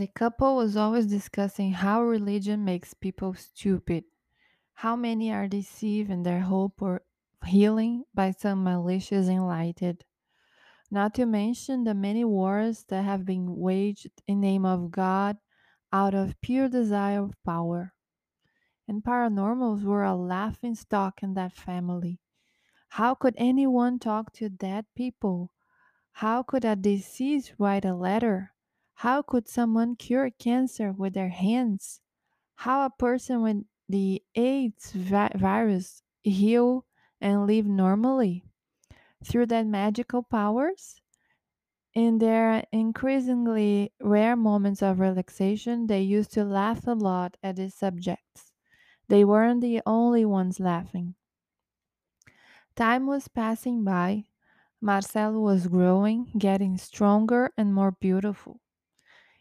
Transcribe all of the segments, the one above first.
The couple was always discussing how religion makes people stupid, how many are deceived in their hope or healing by some malicious enlightened, not to mention the many wars that have been waged in name of God out of pure desire of power. And paranormals were a laughing stock in that family. How could anyone talk to dead people? How could a deceased write a letter? How could someone cure cancer with their hands? How a person with the AIDS vi- virus heal and live normally? Through that magical powers? In their increasingly rare moments of relaxation, they used to laugh a lot at these subjects. They weren't the only ones laughing. Time was passing by. Marcelo was growing, getting stronger and more beautiful.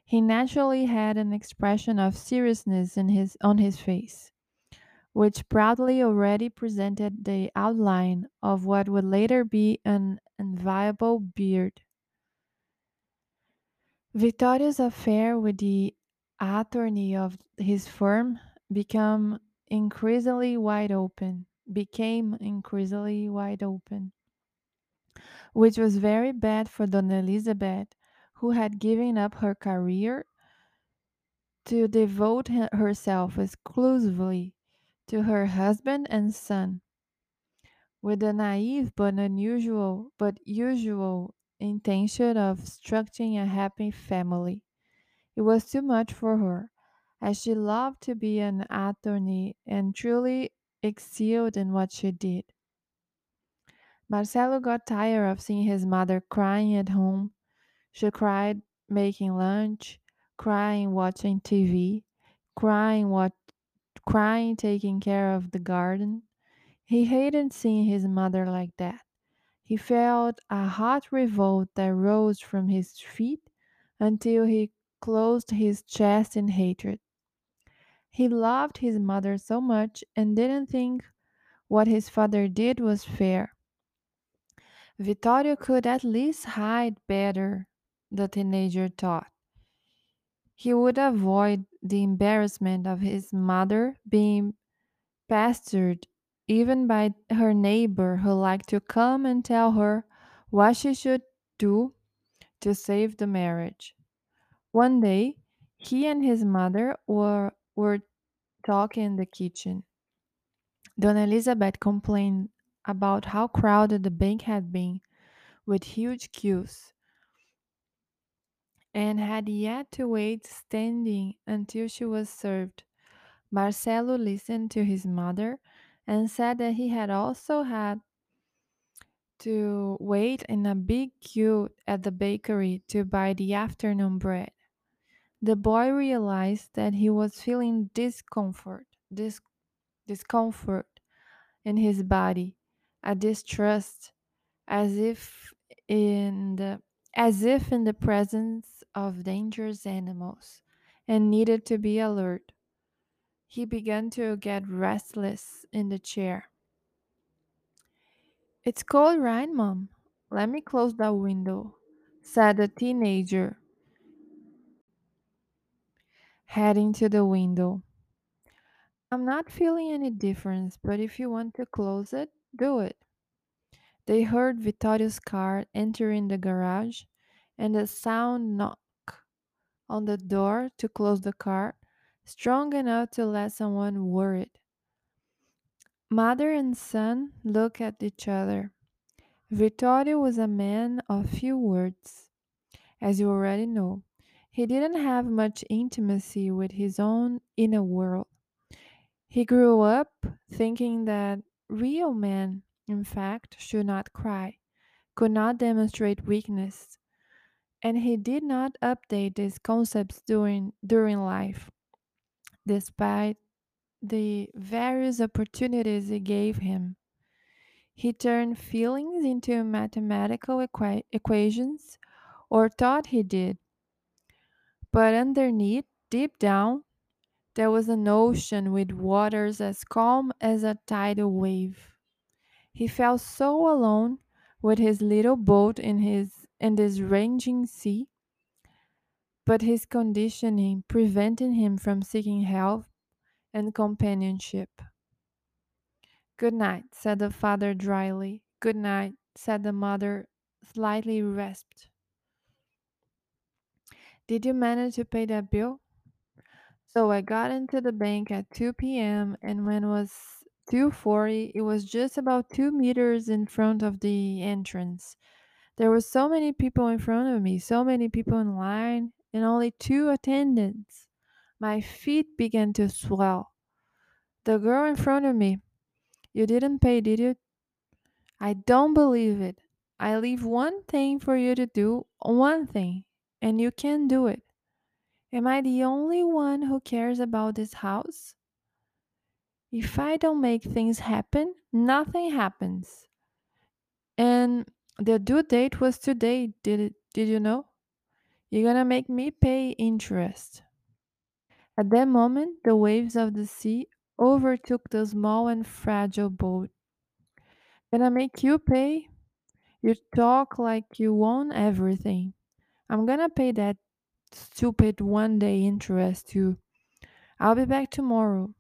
He naturally had an expression of seriousness in his, on his face, which proudly already presented the outline of what would later be an enviable beard. Vittorio's affair with the attorney of his firm became increasingly wide open, became increasingly wide open, which was very bad for Dona Elizabeth, who had given up her career to devote herself exclusively to her husband and son, with the naive but unusual but usual intention of structuring a happy family. It was too much for her, as she loved to be an attorney and truly excelled in what she did. Marcelo got tired of seeing his mother crying at home. She cried making lunch, crying watching TV, crying what crying taking care of the garden. He hated seeing his mother like that. He felt a hot revolt that rose from his feet until he closed his chest in hatred. He loved his mother so much and didn't think what his father did was fair. Vittorio could at least hide better, the teenager thought. He would avoid the embarrassment of his mother being pestered even by her neighbor who liked to come and tell her what she should do to save the marriage. One day, he and his mother were, were talking in the kitchen. Dona Elizabeth complained about how crowded the bank had been with huge queues and had yet to wait standing until she was served. Marcelo listened to his mother and said that he had also had to wait in a big queue at the bakery to buy the afternoon bread. The boy realized that he was feeling discomfort, dis- discomfort in his body, a distrust, as if in the as if in the presence of dangerous animals, and needed to be alert. He began to get restless in the chair. It's cold, right, Mom? Let me close the window, said the teenager, heading to the window. I'm not feeling any difference, but if you want to close it, do it. They heard Vittorio's car entering the garage and a sound knock on the door to close the car, strong enough to let someone worried. Mother and son looked at each other. Vittorio was a man of few words, as you already know. He didn't have much intimacy with his own inner world. He grew up thinking that real men, in fact, should not cry, could not demonstrate weakness, and he did not update these concepts during, during life, despite the various opportunities it gave him. He turned feelings into mathematical equa- equations, or thought he did, but underneath, deep down, there was an ocean with waters as calm as a tidal wave. He felt so alone with his little boat in his in this raging sea, but his conditioning prevented him from seeking help and companionship. Good night, said the father dryly. Good night, said the mother, slightly rasped. Did you manage to pay that bill? So I got into the bank at 2 p.m. and when it was 2:40, it was just about 2 meters in front of the entrance. There were so many people in front of me, so many people in line, and only two attendants. My feet began to swell. The girl in front of me, you didn't pay, did you? I don't believe it. I leave one thing for you to do, one thing, and you can't do it. Am I the only one who cares about this house? If I don't make things happen, nothing happens. And the due date was today. Did it, did you know? You're gonna make me pay interest. At that moment, the waves of the sea overtook the small and fragile boat. Gonna make you pay? You talk like you own everything. I'm gonna pay that stupid one day interest too. I'll be back tomorrow.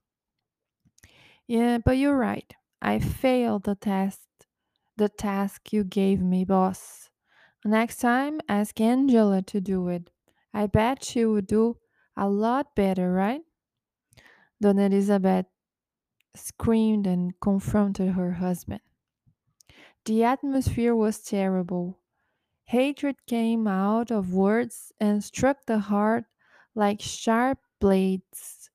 Yeah, but you're right. I failed the test. The task you gave me, boss. Next time, ask Angela to do it. I bet she would do a lot better, right? Dona Elizabeth screamed and confronted her husband. The atmosphere was terrible. Hatred came out of words and struck the heart like sharp blades.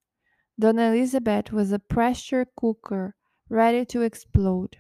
Dona Elizabeth was a pressure cooker ready to explode.